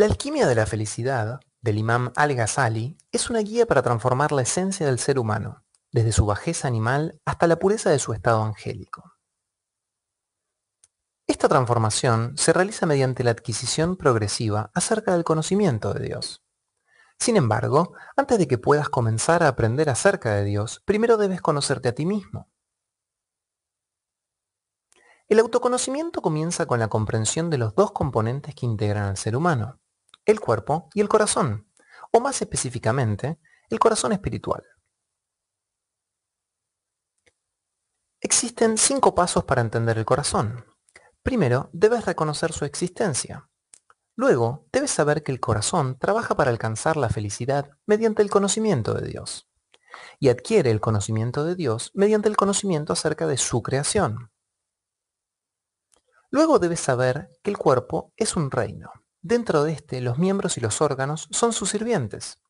La alquimia de la felicidad, del imam al-Ghazali, es una guía para transformar la esencia del ser humano, desde su bajeza animal hasta la pureza de su estado angélico. Esta transformación se realiza mediante la adquisición progresiva acerca del conocimiento de Dios. Sin embargo, antes de que puedas comenzar a aprender acerca de Dios, primero debes conocerte a ti mismo. El autoconocimiento comienza con la comprensión de los dos componentes que integran al ser humano, el cuerpo y el corazón, o más específicamente, el corazón espiritual. Existen cinco pasos para entender el corazón. Primero, debes reconocer su existencia. Luego, debes saber que el corazón trabaja para alcanzar la felicidad mediante el conocimiento de Dios. Y adquiere el conocimiento de Dios mediante el conocimiento acerca de su creación. Luego debes saber que el cuerpo es un reino. Dentro de este, los miembros y los órganos son sus sirvientes.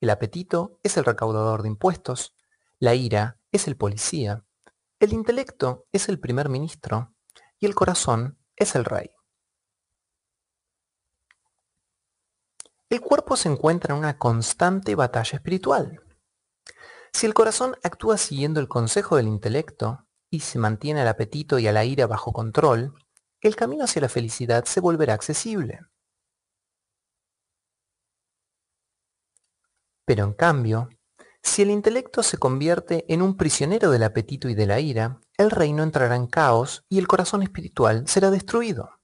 El apetito es el recaudador de impuestos, la ira es el policía, el intelecto es el primer ministro y el corazón es el rey. El cuerpo se encuentra en una constante batalla espiritual. Si el corazón actúa siguiendo el consejo del intelecto y se mantiene al apetito y a la ira bajo control, el camino hacia la felicidad se volverá accesible. Pero en cambio, si el intelecto se convierte en un prisionero del apetito y de la ira, el reino entrará en caos y el corazón espiritual será destruido.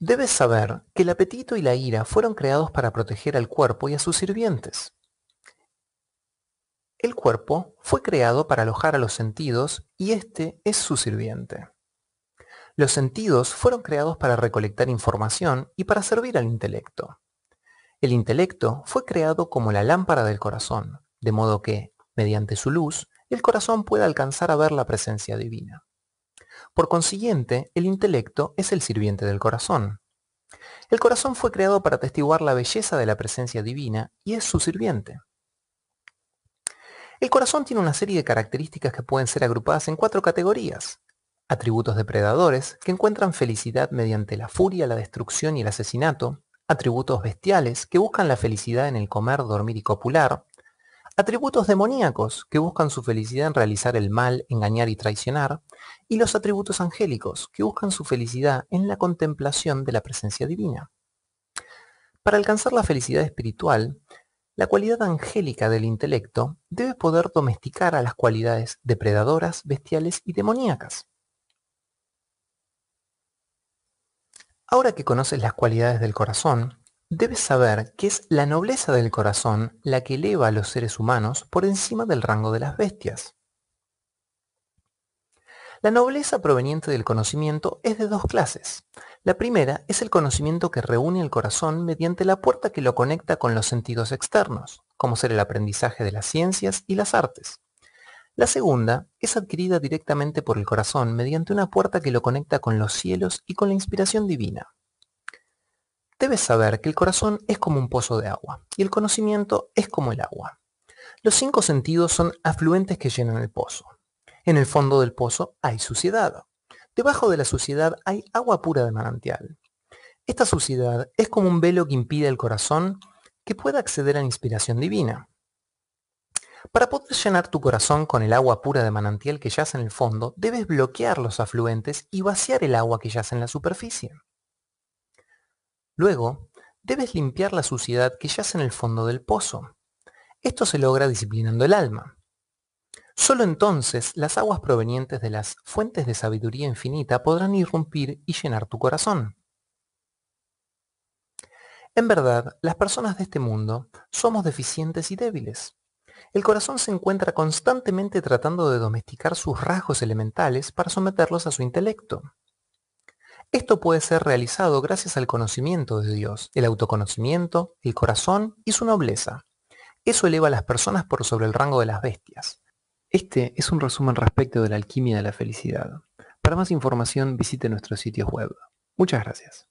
Debes saber que el apetito y la ira fueron creados para proteger al cuerpo y a sus sirvientes. El cuerpo fue creado para alojar a los sentidos y este es su sirviente. Los sentidos fueron creados para recolectar información y para servir al intelecto. El intelecto fue creado como la lámpara del corazón, de modo que, mediante su luz, el corazón pueda alcanzar a ver la presencia divina. Por consiguiente, el intelecto es el sirviente del corazón. El corazón fue creado para atestiguar la belleza de la presencia divina y es su sirviente. El corazón tiene una serie de características que pueden ser agrupadas en cuatro categorías. Atributos depredadores, que encuentran felicidad mediante la furia, la destrucción y el asesinato. Atributos bestiales, que buscan la felicidad en el comer, dormir y copular. Atributos demoníacos, que buscan su felicidad en realizar el mal, engañar y traicionar. Y los atributos angélicos, que buscan su felicidad en la contemplación de la presencia divina. Para alcanzar la felicidad espiritual, la cualidad angélica del intelecto debe poder domesticar a las cualidades depredadoras, bestiales y demoníacas. Ahora que conoces las cualidades del corazón, debes saber que es la nobleza del corazón la que eleva a los seres humanos por encima del rango de las bestias. La nobleza proveniente del conocimiento es de dos clases. La primera es el conocimiento que reúne el corazón mediante la puerta que lo conecta con los sentidos externos, como ser el aprendizaje de las ciencias y las artes. La segunda es adquirida directamente por el corazón mediante una puerta que lo conecta con los cielos y con la inspiración divina. Debes saber que el corazón es como un pozo de agua y el conocimiento es como el agua. Los cinco sentidos son afluentes que llenan el pozo. En el fondo del pozo hay suciedad. Debajo de la suciedad hay agua pura de manantial. Esta suciedad es como un velo que impide al corazón que pueda acceder a la inspiración divina. Para poder llenar tu corazón con el agua pura de manantial que yace en el fondo, debes bloquear los afluentes y vaciar el agua que yace en la superficie. Luego, debes limpiar la suciedad que yace en el fondo del pozo. Esto se logra disciplinando el alma. Solo entonces las aguas provenientes de las fuentes de sabiduría infinita podrán irrumpir y llenar tu corazón. En verdad, las personas de este mundo somos deficientes y débiles. El corazón se encuentra constantemente tratando de domesticar sus rasgos elementales para someterlos a su intelecto. Esto puede ser realizado gracias al conocimiento de Dios, el autoconocimiento, el corazón y su nobleza. Eso eleva a las personas por sobre el rango de las bestias. Este es un resumen respecto de la alquimia de la felicidad. Para más información visite nuestros sitios web. Muchas gracias.